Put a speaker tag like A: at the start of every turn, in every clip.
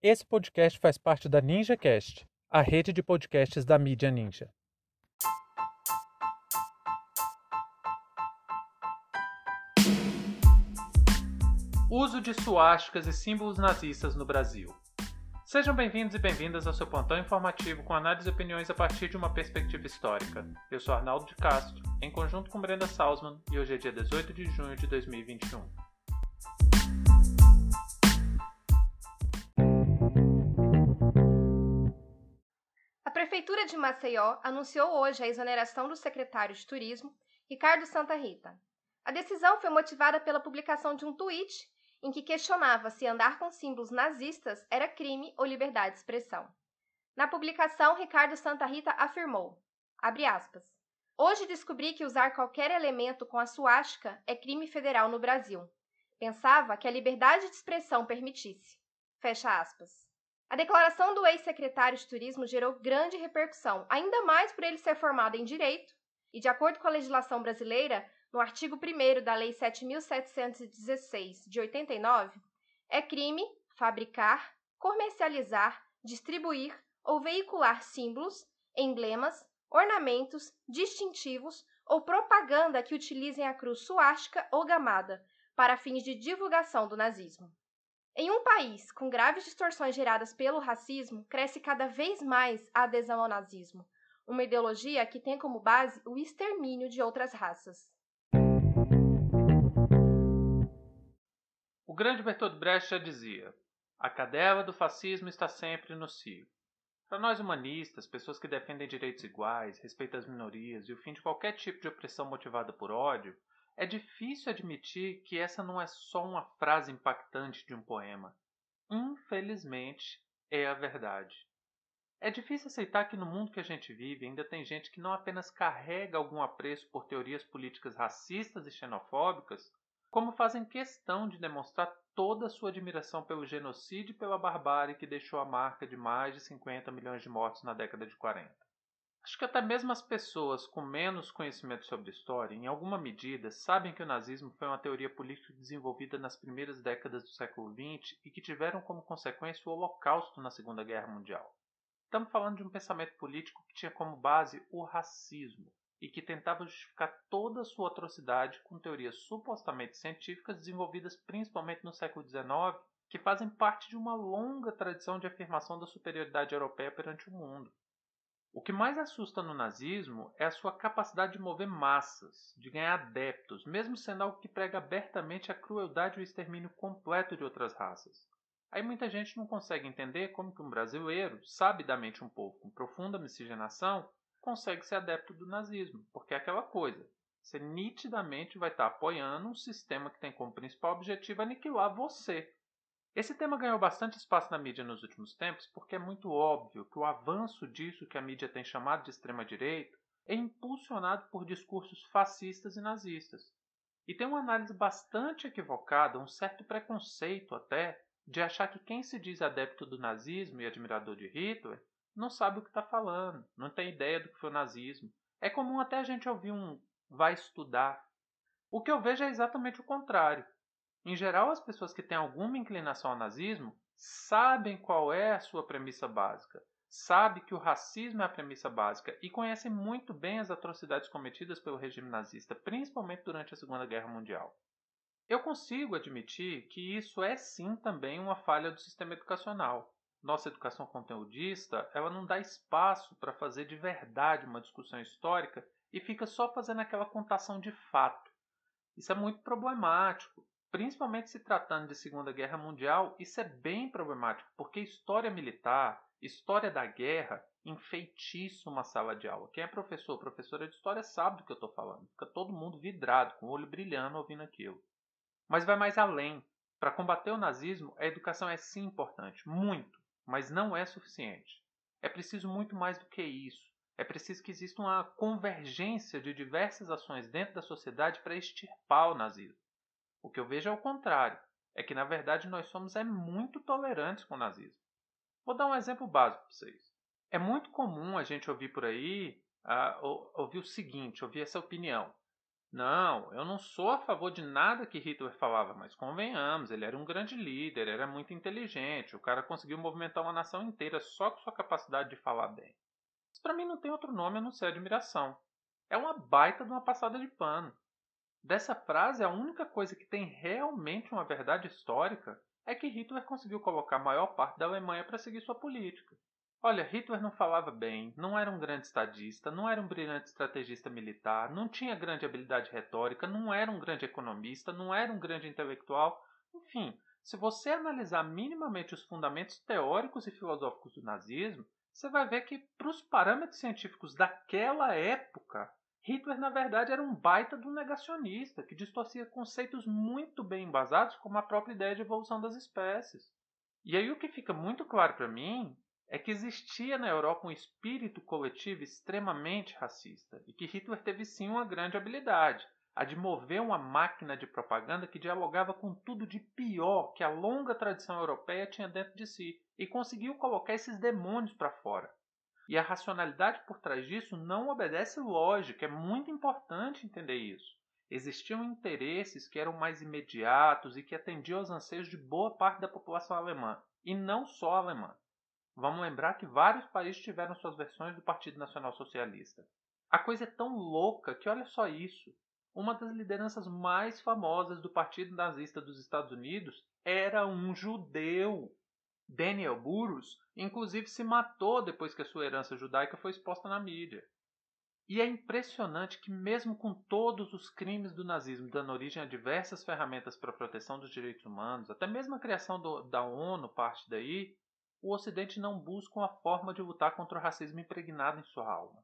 A: Esse podcast faz parte da NinjaCast, a rede de podcasts da mídia Ninja. Uso de suásticas e símbolos nazistas no Brasil. Sejam bem-vindos e bem-vindas ao seu plantão informativo com análise e opiniões a partir de uma perspectiva histórica. Eu sou Arnaldo de Castro, em conjunto com Brenda Salzman, e hoje é dia 18 de junho de 2021.
B: Prefeitura de Maceió anunciou hoje a exoneração do secretário de Turismo, Ricardo Santa Rita. A decisão foi motivada pela publicação de um tweet em que questionava se andar com símbolos nazistas era crime ou liberdade de expressão. Na publicação, Ricardo Santa Rita afirmou, aspas, Hoje descobri que usar qualquer elemento com a suástica é crime federal no Brasil. Pensava que a liberdade de expressão permitisse. Fecha aspas. A declaração do ex-secretário de Turismo gerou grande repercussão, ainda mais por ele ser formado em Direito e, de acordo com a legislação brasileira, no artigo 1 da Lei 7.716 de 89, é crime fabricar, comercializar, distribuir ou veicular símbolos, emblemas, ornamentos, distintivos ou propaganda que utilizem a cruz suástica ou gamada para fins de divulgação do nazismo. Em um país com graves distorções geradas pelo racismo, cresce cada vez mais a adesão ao nazismo, uma ideologia que tem como base o extermínio de outras raças.
A: O grande Bertolt Brecht já dizia: a cadela do fascismo está sempre no cio. Para nós humanistas, pessoas que defendem direitos iguais, respeito às minorias e o fim de qualquer tipo de opressão motivada por ódio, é difícil admitir que essa não é só uma frase impactante de um poema. Infelizmente, é a verdade. É difícil aceitar que no mundo que a gente vive ainda tem gente que não apenas carrega algum apreço por teorias políticas racistas e xenofóbicas, como fazem questão de demonstrar toda a sua admiração pelo genocídio e pela barbárie que deixou a marca de mais de 50 milhões de mortos na década de 40. Acho que até mesmo as pessoas com menos conhecimento sobre história, em alguma medida, sabem que o nazismo foi uma teoria política desenvolvida nas primeiras décadas do século XX e que tiveram como consequência o Holocausto na Segunda Guerra Mundial. Estamos falando de um pensamento político que tinha como base o racismo, e que tentava justificar toda a sua atrocidade com teorias supostamente científicas desenvolvidas principalmente no século XIX, que fazem parte de uma longa tradição de afirmação da superioridade europeia perante o mundo. O que mais assusta no nazismo é a sua capacidade de mover massas, de ganhar adeptos, mesmo sendo algo que prega abertamente a crueldade e o extermínio completo de outras raças. Aí muita gente não consegue entender como que um brasileiro, sabidamente um povo com profunda miscigenação, consegue ser adepto do nazismo, porque é aquela coisa. Você nitidamente vai estar apoiando um sistema que tem como principal objetivo aniquilar você. Esse tema ganhou bastante espaço na mídia nos últimos tempos porque é muito óbvio que o avanço disso que a mídia tem chamado de extrema-direita é impulsionado por discursos fascistas e nazistas. E tem uma análise bastante equivocada, um certo preconceito até, de achar que quem se diz adepto do nazismo e admirador de Hitler não sabe o que está falando, não tem ideia do que foi o nazismo. É comum até a gente ouvir um vai estudar. O que eu vejo é exatamente o contrário. Em geral, as pessoas que têm alguma inclinação ao nazismo sabem qual é a sua premissa básica, sabem que o racismo é a premissa básica e conhecem muito bem as atrocidades cometidas pelo regime nazista, principalmente durante a Segunda Guerra Mundial. Eu consigo admitir que isso é sim também uma falha do sistema educacional nossa educação conteudista, ela não dá espaço para fazer de verdade uma discussão histórica e fica só fazendo aquela contação de fato. Isso é muito problemático, principalmente se tratando de Segunda Guerra Mundial, isso é bem problemático, porque história militar, história da guerra, enfeitiça uma sala de aula. Quem é professor ou professora de história sabe do que eu estou falando. Fica todo mundo vidrado, com o olho brilhando ouvindo aquilo. Mas vai mais além. Para combater o nazismo, a educação é sim importante, muito mas não é suficiente. É preciso muito mais do que isso. É preciso que exista uma convergência de diversas ações dentro da sociedade para extirpar o nazismo. O que eu vejo é o contrário. É que, na verdade, nós somos é muito tolerantes com o nazismo. Vou dar um exemplo básico para vocês. É muito comum a gente ouvir por aí, ouvir o seguinte, ouvir essa opinião. Não, eu não sou a favor de nada que Hitler falava, mas convenhamos, ele era um grande líder, era muito inteligente, o cara conseguiu movimentar uma nação inteira só com sua capacidade de falar bem. Isso para mim não tem outro nome a não ser admiração. É uma baita de uma passada de pano. Dessa frase, a única coisa que tem realmente uma verdade histórica é que Hitler conseguiu colocar a maior parte da Alemanha para seguir sua política. Olha, Hitler não falava bem, não era um grande estadista, não era um brilhante estrategista militar, não tinha grande habilidade retórica, não era um grande economista, não era um grande intelectual. Enfim, se você analisar minimamente os fundamentos teóricos e filosóficos do nazismo, você vai ver que, para os parâmetros científicos daquela época, Hitler na verdade era um baita um negacionista que distorcia conceitos muito bem embasados, como a própria ideia de evolução das espécies. E aí o que fica muito claro para mim é que existia na Europa um espírito coletivo extremamente racista e que Hitler teve sim uma grande habilidade, a de mover uma máquina de propaganda que dialogava com tudo de pior que a longa tradição europeia tinha dentro de si e conseguiu colocar esses demônios para fora. E a racionalidade por trás disso não obedece lógica, é muito importante entender isso. Existiam interesses que eram mais imediatos e que atendiam aos anseios de boa parte da população alemã, e não só alemã. Vamos lembrar que vários países tiveram suas versões do Partido Nacional Socialista. A coisa é tão louca que olha só isso. Uma das lideranças mais famosas do Partido Nazista dos Estados Unidos era um judeu. Daniel Burus, inclusive, se matou depois que a sua herança judaica foi exposta na mídia. E é impressionante que, mesmo com todos os crimes do nazismo dando origem a diversas ferramentas para a proteção dos direitos humanos, até mesmo a criação do, da ONU parte daí, o Ocidente não busca uma forma de lutar contra o racismo impregnado em sua alma.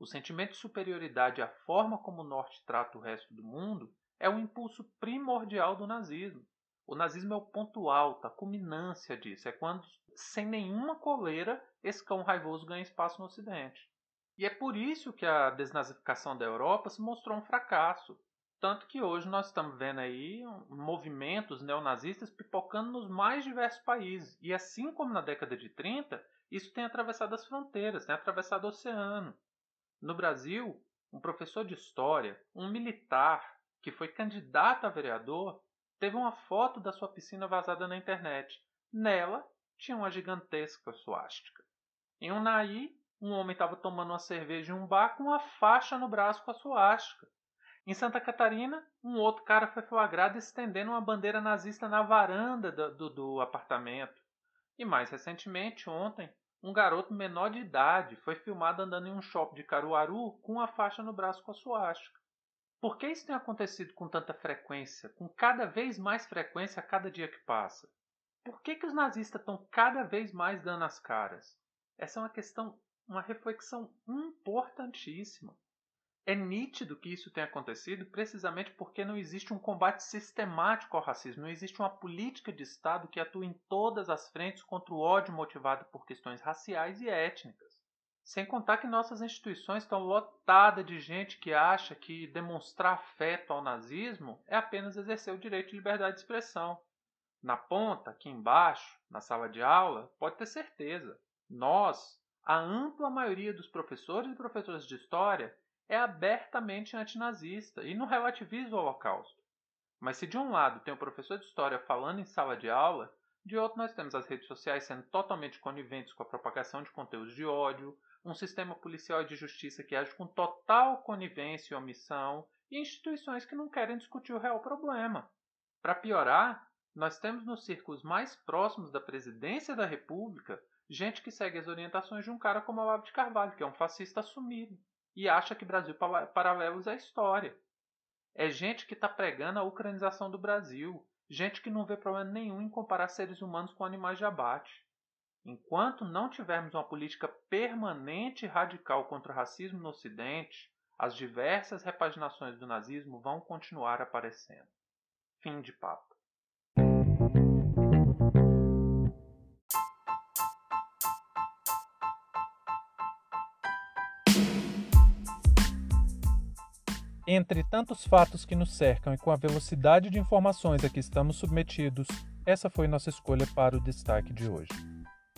A: O sentimento de superioridade e a forma como o Norte trata o resto do mundo é o impulso primordial do nazismo. O nazismo é o ponto alto, a culminância disso. É quando, sem nenhuma coleira, esse cão raivoso ganha espaço no Ocidente. E é por isso que a desnazificação da Europa se mostrou um fracasso. Tanto que hoje nós estamos vendo aí movimentos neonazistas pipocando nos mais diversos países. E assim como na década de 30, isso tem atravessado as fronteiras, tem atravessado o oceano. No Brasil, um professor de história, um militar que foi candidato a vereador, teve uma foto da sua piscina vazada na internet. Nela tinha uma gigantesca suástica. Em Unai, um homem estava tomando uma cerveja em um bar com uma faixa no braço com a suástica. Em Santa Catarina, um outro cara foi flagrado estendendo uma bandeira nazista na varanda do, do, do apartamento. E mais recentemente, ontem, um garoto menor de idade foi filmado andando em um shopping de Caruaru com uma faixa no braço com a suástica. Por que isso tem acontecido com tanta frequência, com cada vez mais frequência a cada dia que passa? Por que, que os nazistas estão cada vez mais dando as caras? Essa é uma questão, uma reflexão importantíssima. É nítido que isso tenha acontecido precisamente porque não existe um combate sistemático ao racismo, não existe uma política de Estado que atue em todas as frentes contra o ódio motivado por questões raciais e étnicas. Sem contar que nossas instituições estão lotadas de gente que acha que demonstrar afeto ao nazismo é apenas exercer o direito de liberdade de expressão. Na ponta, aqui embaixo, na sala de aula, pode ter certeza, nós, a ampla maioria dos professores e professoras de história, é abertamente antinazista e não relativiza o Holocausto. Mas se de um lado tem o professor de história falando em sala de aula, de outro nós temos as redes sociais sendo totalmente coniventes com a propagação de conteúdos de ódio, um sistema policial e de justiça que age com total conivência e omissão, e instituições que não querem discutir o real problema. Para piorar, nós temos nos círculos mais próximos da presidência da República gente que segue as orientações de um cara como Olavo de Carvalho, que é um fascista assumido e acha que Brasil Paralelos é história. É gente que está pregando a ucranização do Brasil, gente que não vê problema nenhum em comparar seres humanos com animais de abate. Enquanto não tivermos uma política permanente e radical contra o racismo no Ocidente, as diversas repaginações do nazismo vão continuar aparecendo. Fim de papo. Entre tantos fatos que nos cercam e com a velocidade de informações a que estamos submetidos, essa foi nossa escolha para o destaque de hoje.